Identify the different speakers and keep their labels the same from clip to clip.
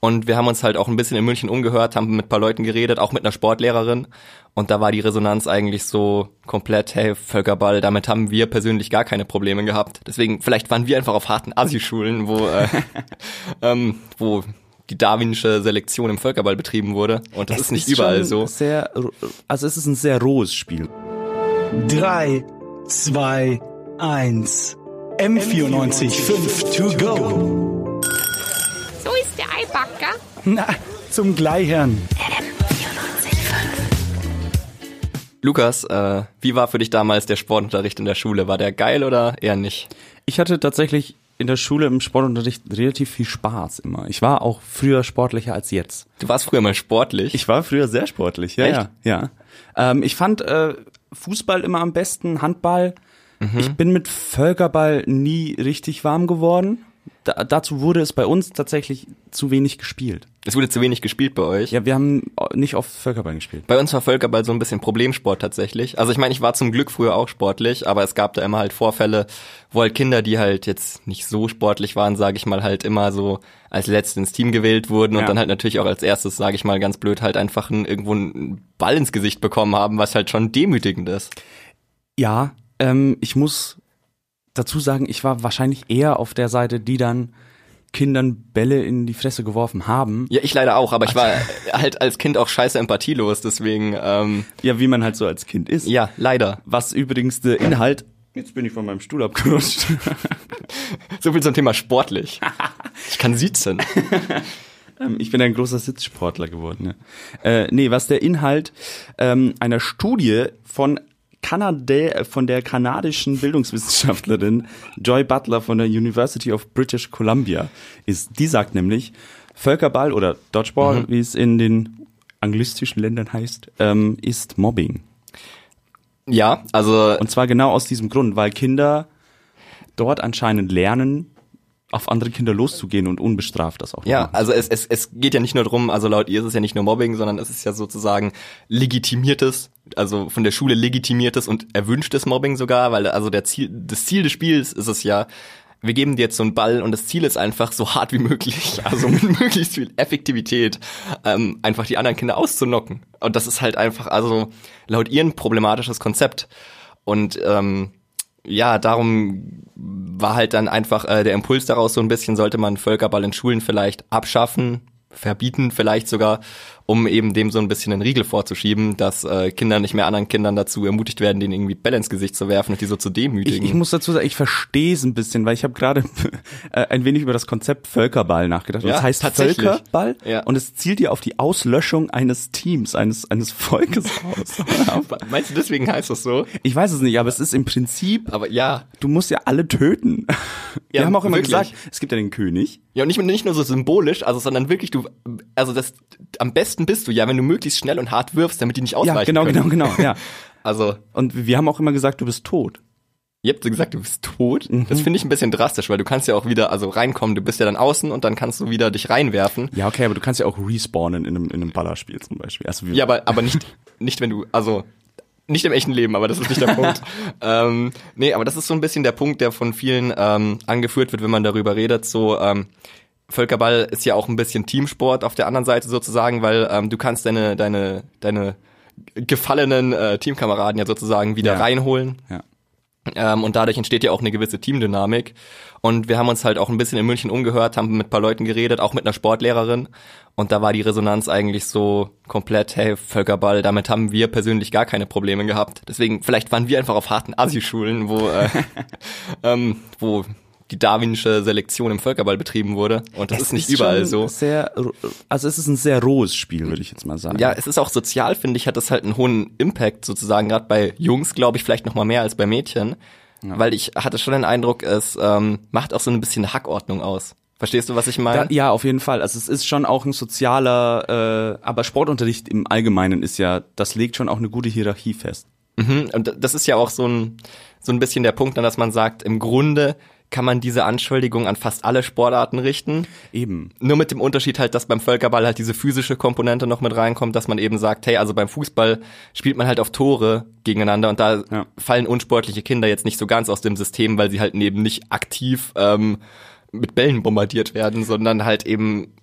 Speaker 1: Und wir haben uns halt auch ein bisschen in München umgehört, haben mit ein paar Leuten geredet, auch mit einer Sportlehrerin. Und da war die Resonanz eigentlich so komplett, hey, Völkerball, damit haben wir persönlich gar keine Probleme gehabt. Deswegen, vielleicht waren wir einfach auf harten Assi-Schulen, wo, äh, ähm, wo die darwinsche Selektion im Völkerball betrieben wurde. Und das
Speaker 2: Es
Speaker 1: ist nicht überall so.
Speaker 2: Sehr, also es ist ein sehr rohes Spiel.
Speaker 3: Drei, zwei, eins. M94 5 to go.
Speaker 4: Eibacker.
Speaker 3: Na, zum Gleichern.
Speaker 1: Lukas, äh, wie war für dich damals der Sportunterricht in der Schule? War der geil oder eher nicht?
Speaker 2: Ich hatte tatsächlich in der Schule im Sportunterricht relativ viel Spaß immer. Ich war auch früher sportlicher als jetzt.
Speaker 1: Du warst früher mal sportlich.
Speaker 2: Ich war früher sehr sportlich, ja,
Speaker 1: Echt?
Speaker 2: ja. ja. Ähm, ich fand äh, Fußball immer am besten, Handball.
Speaker 1: Mhm.
Speaker 2: Ich bin mit Völkerball nie richtig warm geworden. Da, dazu wurde es bei uns tatsächlich zu wenig gespielt.
Speaker 1: es wurde zu wenig gespielt bei euch.
Speaker 2: Ja, wir haben nicht oft Völkerball gespielt.
Speaker 1: Bei uns war Völkerball so ein bisschen Problemsport tatsächlich. Also ich meine, ich war zum Glück früher auch sportlich, aber es gab da immer halt Vorfälle, wo halt Kinder, die halt jetzt nicht so sportlich waren, sage ich mal, halt immer so als letztes ins Team gewählt wurden und
Speaker 2: Ja.
Speaker 1: dann halt natürlich auch als erstes, sage ich mal ganz blöd, halt einfach einen, irgendwo einen Ball ins Gesicht bekommen haben, was halt schon demütigend ist.
Speaker 2: Ja, ähm, ich muss dazu sagen, ich war wahrscheinlich eher auf der Seite, die dann Kindern Bälle in die Fresse geworfen haben.
Speaker 1: Ja, ich leider auch, aber ich war halt als Kind auch scheiße empathielos, deswegen, ähm,
Speaker 2: Ja, wie man halt so als Kind ist.
Speaker 1: ja, leider.
Speaker 2: Was übrigens der Inhalt. Jetzt bin ich von meinem Stuhl abgerutscht.
Speaker 1: So viel zum Thema sportlich. Ich kann sitzen.
Speaker 2: Ähm, ich bin ein großer Sitzsportler geworden. Ja. Äh, nee, was der Inhalt ähm, einer Studie von Kanada, von der kanadischen Bildungswissenschaftlerin Joy Butler von der University of British Columbia ist. Die sagt nämlich, Völkerball oder Dodgeball, wie es in den anglistischen Ländern heißt, ähm, ist Mobbing.
Speaker 1: Ja, also
Speaker 2: Und zwar genau aus diesem Grund, weil Kinder dort anscheinend lernen, auf andere Kinder loszugehen und unbestraft das auch
Speaker 1: Ja,
Speaker 2: machen.
Speaker 1: also es, es, es geht ja nicht nur drum, also laut ihr ist es ja nicht nur Mobbing, sondern es ist ja sozusagen legitimiertes, also von der Schule legitimiertes und erwünschtes Mobbing sogar, weil also der Ziel, das Ziel des Spiels ist es ja, wir geben dir jetzt so einen Ball und das Ziel ist einfach so hart wie möglich, also mit möglichst viel Effektivität, ähm, einfach die anderen Kinder auszunocken. Und das ist halt einfach, also laut ihr ein problematisches Konzept. Und ähm, ja, darum war halt dann einfach äh, der Impuls daraus so ein bisschen, sollte man Völkerball in Schulen vielleicht abschaffen, verbieten vielleicht sogar, um eben dem so ein bisschen einen Riegel vorzuschieben, dass äh, Kinder nicht mehr anderen Kindern dazu ermutigt werden, denen irgendwie Bälle ins Gesicht zu werfen und die so zu
Speaker 2: Ich,
Speaker 1: demütigen.
Speaker 2: ich muss dazu sagen, ich verstehe es ein bisschen, weil ich habe gerade äh, ein wenig über das Konzept Völkerball nachgedacht.
Speaker 1: Ja,
Speaker 2: es heißt. Völkerball
Speaker 1: Ja.
Speaker 2: und es zielt ja auf die Auslöschung eines Teams, eines, eines Volkes aus.
Speaker 1: Meinst du, deswegen heißt das so?
Speaker 2: ich weiß es nicht, aber es ist im Prinzip,
Speaker 1: Aber ja.
Speaker 2: du musst ja alle töten. Wir
Speaker 1: Ja,
Speaker 2: haben auch immer
Speaker 1: wirklich.
Speaker 2: gesagt, es gibt ja den König.
Speaker 1: Ja, und nicht, nicht nur so symbolisch, also sondern wirklich du, also das, am besten bist du ja, wenn du möglichst schnell und hart wirfst, damit die nicht ausweichen
Speaker 2: Ja, genau,
Speaker 1: können.
Speaker 2: genau, genau, ja.
Speaker 1: Also,
Speaker 2: Und wir haben auch immer gesagt, du bist tot.
Speaker 1: Ihr habt so gesagt, du bist tot.
Speaker 2: Mhm.
Speaker 1: Das finde ich ein bisschen drastisch, weil du kannst ja auch wieder, also reinkommen, du bist ja dann außen und dann kannst du wieder dich reinwerfen.
Speaker 2: Ja, okay, aber du kannst ja auch respawnen in einem, in einem Ballerspiel zum Beispiel. Also
Speaker 1: Ja, aber, aber nicht, nicht wenn du, also nicht im echten Leben, aber das ist nicht der Punkt. ähm, nee, aber das ist so ein bisschen der Punkt, der von vielen ähm, angeführt wird, wenn man darüber redet. So, ähm, Völkerball ist ja auch ein bisschen Teamsport auf der anderen Seite sozusagen, weil ähm, du kannst deine, deine, deine gefallenen äh, Teamkameraden ja sozusagen wieder
Speaker 2: Ja.
Speaker 1: reinholen.
Speaker 2: Ja.
Speaker 1: Ähm, und dadurch entsteht ja auch eine gewisse Teamdynamik. Und wir haben uns halt auch ein bisschen in München umgehört, haben mit ein paar Leuten geredet, auch mit einer Sportlehrerin. Und da war die Resonanz eigentlich so komplett, hey, Völkerball, damit haben wir persönlich gar keine Probleme gehabt. Deswegen, vielleicht waren wir einfach auf harten Assi-Schulen, wo, äh, ähm, wo die darwinsche Selektion im Völkerball betrieben wurde. Und das
Speaker 2: Es
Speaker 1: ist nicht überall
Speaker 2: schon
Speaker 1: so.
Speaker 2: Sehr, also es ist ein sehr rohes Spiel, würde ich jetzt mal sagen.
Speaker 1: Ja, es ist auch sozial, finde ich, hat das halt einen hohen Impact sozusagen, gerade bei Jungs, glaube ich, vielleicht noch mal mehr als bei Mädchen. Weil ich hatte schon den Eindruck, es ähm, macht auch so ein bisschen Hackordnung aus. Verstehst du, was ich meine?
Speaker 2: Da, ja, auf jeden Fall. Also es ist schon auch ein sozialer, äh, aber Sportunterricht im Allgemeinen ist ja, das legt schon auch eine gute Hierarchie fest.
Speaker 1: Mhm, und das ist ja auch so ein, so ein bisschen der Punkt, an dass man sagt, im Grunde kann man diese Anschuldigung an fast alle Sportarten richten.
Speaker 2: Eben.
Speaker 1: Nur mit dem Unterschied halt, dass beim Völkerball halt diese physische Komponente noch mit reinkommt, dass man eben sagt, hey, also beim Fußball spielt man halt auf Tore gegeneinander und da
Speaker 2: Ja.
Speaker 1: fallen unsportliche Kinder jetzt nicht so ganz aus dem System, weil sie halt eben nicht aktiv ähm, mit Bällen bombardiert werden, sondern halt eben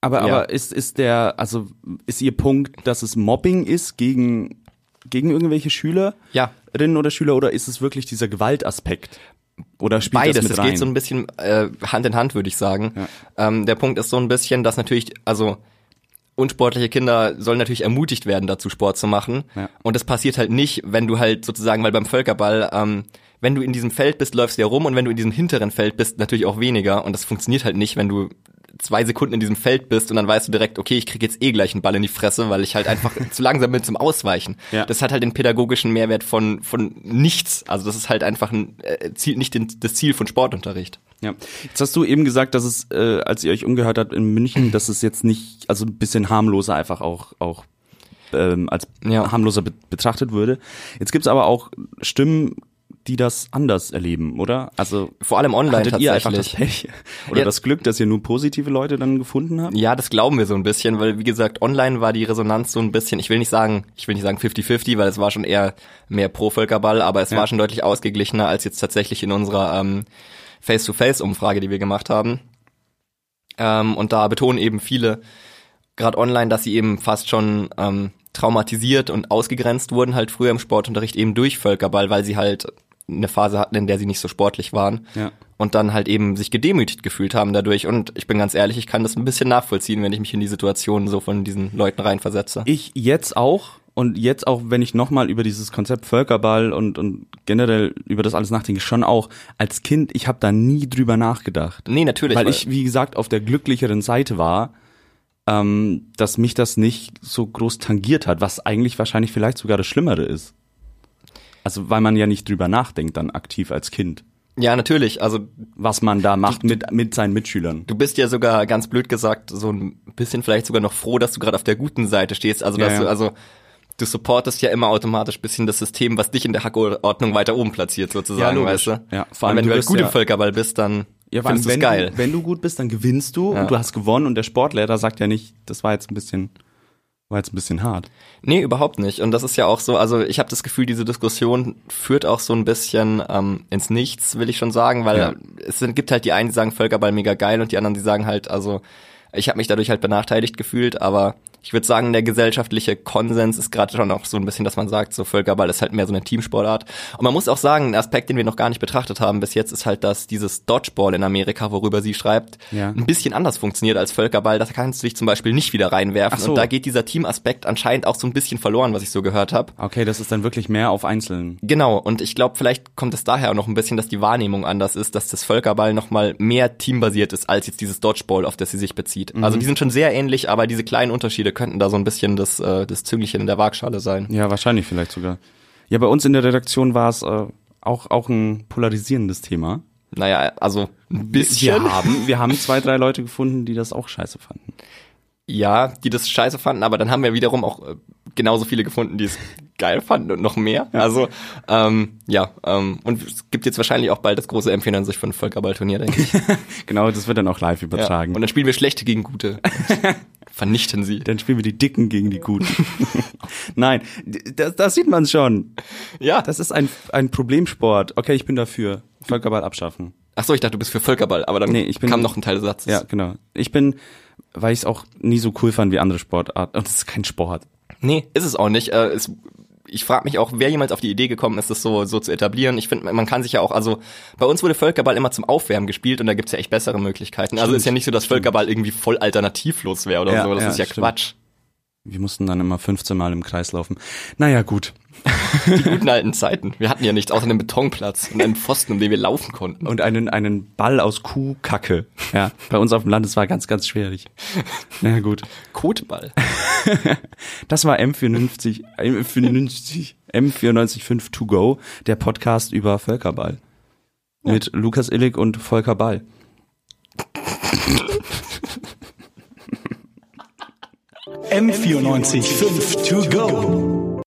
Speaker 2: Aber,
Speaker 1: Ja.
Speaker 2: aber ist, ist der, also ist Ihr Punkt, dass es Mobbing ist gegen, gegen irgendwelche Schülerinnen
Speaker 1: Ja.
Speaker 2: oder Schüler oder ist es wirklich dieser Gewaltaspekt? Oder spielt
Speaker 1: Beides,
Speaker 2: das mit
Speaker 1: es
Speaker 2: rein?
Speaker 1: geht so ein bisschen äh, Hand in Hand, würde ich sagen. Ähm, der Punkt ist so ein bisschen, dass natürlich, also unsportliche Kinder sollen natürlich ermutigt werden, dazu Sport zu machen.
Speaker 2: Ja.
Speaker 1: Und das passiert halt nicht, wenn du halt sozusagen, weil beim Völkerball, ähm, wenn du in diesem Feld bist, läufst du ja rum und wenn du in diesem hinteren Feld bist, natürlich auch weniger. Und das funktioniert halt nicht, wenn du zwei Sekunden in diesem Feld bist und dann weißt du direkt, okay, ich krieg jetzt eh gleich einen Ball in die Fresse, weil ich halt einfach zu langsam bin zum Ausweichen.
Speaker 2: Ja.
Speaker 1: Das hat halt den pädagogischen Mehrwert von, von nichts. Also das ist halt einfach ein, äh, zielt nicht den, das Ziel von Sportunterricht.
Speaker 2: Ja. Jetzt hast du eben gesagt, dass es, äh, als ihr euch umgehört habt in München, dass es jetzt nicht, also ein bisschen harmloser einfach auch, auch ähm, als
Speaker 1: Ja.
Speaker 2: harmloser be betrachtet würde. Jetzt gibt's aber auch Stimmen, die das anders erleben, oder? Also
Speaker 1: Vor allem online
Speaker 2: hattet ihr einfach das. Pech oder
Speaker 1: Ja.
Speaker 2: das Glück, dass ihr nur positive Leute dann gefunden habt?
Speaker 1: Ja, das glauben wir so ein bisschen, weil wie gesagt, online war die Resonanz so ein bisschen, ich will nicht sagen, ich will nicht sagen 50-50, weil es war schon eher mehr pro Völkerball, aber es
Speaker 2: Ja.
Speaker 1: war schon deutlich ausgeglichener als jetzt tatsächlich in unserer ähm, Face-to-Face-Umfrage, die wir gemacht haben. Ähm, und da betonen eben viele, gerade online, dass sie eben fast schon ähm, traumatisiert und ausgegrenzt wurden halt früher im Sportunterricht eben durch Völkerball, weil sie halt eine Phase hatten, in der sie nicht so sportlich waren
Speaker 2: Ja.
Speaker 1: und dann halt eben sich gedemütigt gefühlt haben dadurch. Und ich bin ganz ehrlich, ich kann das ein bisschen nachvollziehen, wenn ich mich in die Situation so von diesen Leuten reinversetze.
Speaker 2: Ich jetzt auch und jetzt auch, wenn ich nochmal über dieses Konzept Völkerball und, und generell über das alles nachdenke, schon auch als Kind, ich habe da nie drüber nachgedacht.
Speaker 1: Nee, natürlich.
Speaker 2: weil ich, wie gesagt, auf der glücklicheren Seite war, ähm, dass mich das nicht so groß tangiert hat, was eigentlich wahrscheinlich vielleicht sogar das Schlimmere ist. Also weil man ja nicht drüber nachdenkt dann aktiv als Kind,
Speaker 1: ja, natürlich. Also
Speaker 2: was man da macht mit, mit seinen Mitschülern.
Speaker 1: du bist ja sogar ganz blöd gesagt so ein bisschen vielleicht sogar noch froh, dass du gerade auf der guten Seite stehst. Also
Speaker 2: Ja,
Speaker 1: dass
Speaker 2: ja.
Speaker 1: du also du supportest ja immer automatisch bisschen das System, was dich in der Hackordnung weiter oben platziert sozusagen,
Speaker 2: logisch.
Speaker 1: weißt du?
Speaker 2: Ja, vor allem
Speaker 1: und wenn
Speaker 2: du
Speaker 1: du halt gut
Speaker 2: ja-
Speaker 1: im Völkerball bist, dann
Speaker 2: Ja, allem,
Speaker 1: findest du es
Speaker 2: wenn,
Speaker 1: geil.
Speaker 2: Du, wenn du gut bist, dann gewinnst du
Speaker 1: Ja.
Speaker 2: und du hast gewonnen und der Sportlehrer sagt ja nicht, das war jetzt ein bisschen, war jetzt ein bisschen hart.
Speaker 1: Nee, überhaupt nicht. Und das ist ja auch so, also ich habe das Gefühl, diese Diskussion führt auch so ein bisschen ähm, ins Nichts, will ich schon sagen, weil
Speaker 2: Ja.
Speaker 1: es gibt halt die einen, die sagen Völkerball mega geil und die anderen, die sagen halt, also ich habe mich dadurch halt benachteiligt gefühlt, aber ich würde sagen, der gesellschaftliche Konsens ist gerade schon auch so ein bisschen, dass man sagt, so Völkerball ist halt mehr so eine Teamsportart. Und man muss auch sagen, ein Aspekt, den wir noch gar nicht betrachtet haben bis jetzt, ist halt, dass dieses Dodgeball in Amerika, worüber sie schreibt,
Speaker 2: Ja.
Speaker 1: ein bisschen anders funktioniert als Völkerball. Da kannst du dich zum Beispiel nicht wieder reinwerfen.
Speaker 2: So.
Speaker 1: Und da geht dieser Teamaspekt anscheinend auch so ein bisschen verloren, was ich so gehört habe.
Speaker 2: Okay, das ist dann wirklich mehr auf Einzelnen.
Speaker 1: Genau, und ich glaube, vielleicht kommt es daher auch noch ein bisschen, dass die Wahrnehmung anders ist, dass das Völkerball nochmal mehr teambasiert ist als jetzt dieses Dodgeball, auf das sie sich bezieht. Also die sind schon sehr ähnlich, aber diese kleinen Unterschiede könnten da so ein bisschen das, äh, das Züngelchen in der Waagschale sein.
Speaker 2: Ja, wahrscheinlich vielleicht sogar. Ja, bei uns in der Redaktion war es äh, auch, auch ein polarisierendes Thema.
Speaker 1: Naja, also ein bisschen.
Speaker 2: Wir haben, wir haben zwei, drei Leute gefunden, die das auch scheiße fanden.
Speaker 1: Ja, die das scheiße fanden, aber dann haben wir wiederum auch äh, genauso viele gefunden, die es geil fanden und noch mehr. Also, ähm, ja, ähm, und es gibt jetzt wahrscheinlich auch bald das große M94 von Völkerballturnier, denke ich.
Speaker 2: Genau, das wird dann auch live
Speaker 1: Ja.
Speaker 2: übertragen.
Speaker 1: Und dann spielen wir schlechte gegen gute. Vernichten sie.
Speaker 2: dann spielen wir die Dicken gegen die Guten. Nein, das, das sieht man schon.
Speaker 1: Ja.
Speaker 2: Das ist ein, ein Problemsport. Okay, ich bin dafür. Völkerball abschaffen.
Speaker 1: Ach so, ich dachte, du bist für Völkerball, aber dann
Speaker 2: Nee, ich bin-
Speaker 1: kam noch ein Teil des Satzes.
Speaker 2: Ja, genau. Ich bin, weil ich es auch nie so cool fand wie andere Sportarten. Und es ist kein Sport.
Speaker 1: Nee, ist es auch nicht. Äh, es, ich frage mich auch, wer jemals auf die Idee gekommen ist, das so, so zu etablieren. Ich finde, man kann sich ja auch, also bei uns wurde Völkerball immer zum Aufwärmen gespielt und da gibt's ja echt bessere Möglichkeiten. Also ist ja nicht so, dass Völkerball irgendwie voll alternativlos wäre oder
Speaker 2: Ja,
Speaker 1: so. Das
Speaker 2: ja,
Speaker 1: ist ja
Speaker 2: stimmt.
Speaker 1: Quatsch.
Speaker 2: Wir mussten dann immer 15 Mal im Kreis laufen. Naja, gut.
Speaker 1: Die guten alten Zeiten. Wir hatten ja nichts außer einen Betonplatz und einen Pfosten, um den wir laufen konnten.
Speaker 2: Und einen, einen Ball aus Kuhkacke. Ja, bei uns auf dem Land, das war ganz, ganz schwierig. Na gut.
Speaker 1: Kotball.
Speaker 2: Das war M94, M94, M945 To Go, der Podcast über Völkerball. Mit Lukas Illig und Volker Ball.
Speaker 3: M94 5 to go.